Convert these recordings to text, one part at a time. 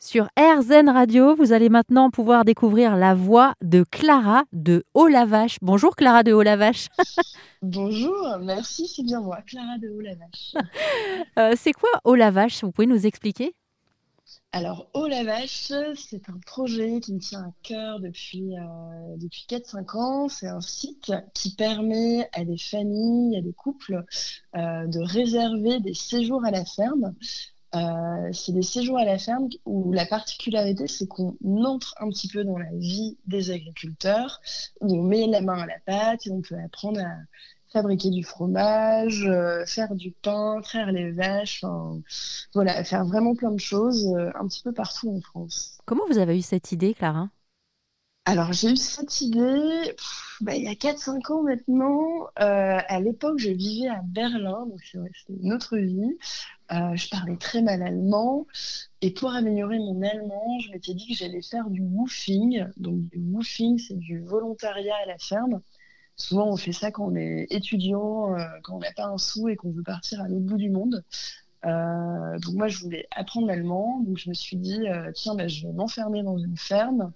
Sur RZN Radio, vous allez maintenant pouvoir découvrir la voix de Clara de Haut-la-Vache. Bonjour Clara de Haut-la-Vache. Bonjour, merci, c'est bien moi, Clara de Haut-la-Vache. Euh, c'est quoi Haut-la-Vache? Vous pouvez nous expliquer? Alors, Haut-la-Vache, c'est un projet qui me tient à cœur depuis, euh, depuis 4-5 ans. C'est un site qui permet à des familles, à des couples euh, de réserver des séjours à la ferme euh, c'est des séjours à la ferme où la particularité, c'est qu'on entre un petit peu dans la vie des agriculteurs, où on met la main à la pâte et on peut apprendre à fabriquer du fromage, euh, faire du pain, traire les vaches, voilà, faire vraiment plein de choses euh, un petit peu partout en France. Comment vous avez eu cette idée, Clara? Alors, j'ai eu cette idée bah, il y a 4-5 ans maintenant. Euh, à l'époque, je vivais à Berlin, donc c'est une autre vie. Euh, je parlais très mal allemand. Et pour améliorer mon allemand, je m'étais dit que j'allais faire du woofing. Donc, du woofing, c'est du volontariat à la ferme. Souvent, on fait ça quand on est étudiant, euh, quand on n'a pas un sou et qu'on veut partir à l'autre bout du monde. donc moi, je voulais apprendre l'allemand, donc je me suis dit, tiens, bah, je vais m'enfermer dans une ferme,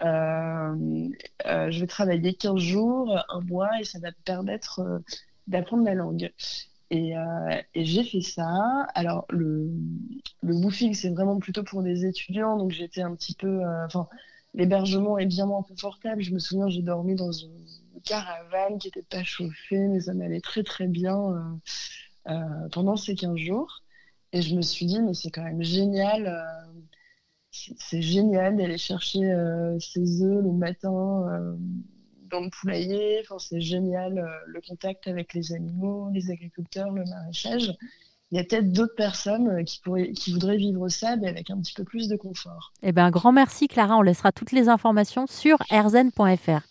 je vais travailler 15 jours, un mois, et ça va me permettre euh, d'apprendre la langue. Et, j'ai fait ça. Alors, le, le woofing, c'est vraiment plutôt pour des étudiants. Donc, j'étais un petit peu. Enfin, l'hébergement est bien moins confortable. Je me souviens, j'ai dormi dans une caravane qui n'était pas chauffée, mais ça m'allait très, très bien pendant ces 15 jours. Et je me suis dit, mais c'est quand même génial c'est génial d'aller chercher euh, ses œufs le matin euh, dans le poulailler. C'est génial euh, le contact avec les animaux, les agriculteurs, le maraîchage. Il y a peut-être d'autres personnes qui, pourraient, qui voudraient vivre ça, mais avec un petit peu plus de confort. Eh bien, grand merci, Clara. On laissera toutes les informations sur rzn.fr.